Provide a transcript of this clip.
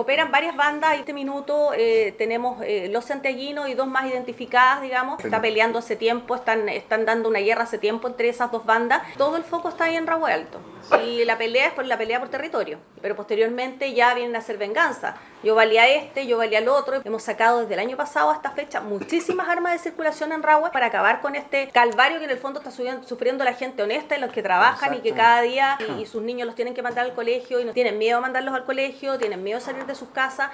Operan varias bandas, en este minuto eh, tenemos eh, los santiaguinos y dos más identificadas, digamos. Está peleando hace tiempo, están, están dando una guerra hace tiempo entre esas dos bandas. Todo el foco está ahí en Rabo Alto. Y la pelea es por la pelea por territorio. Pero posteriormente ya vienen a hacer venganza. Yo valía este, yo valía el otro. Hemos sacado desde el año pasado hasta fecha muchísimas armas de circulación en Rahue para acabar con este calvario que en el fondo está sufriendo la gente honesta y los que trabajan y que cada día y, sus niños los tienen que mandar al colegio y no tienen miedo a mandarlos al colegio, tienen miedo de salir de sus casas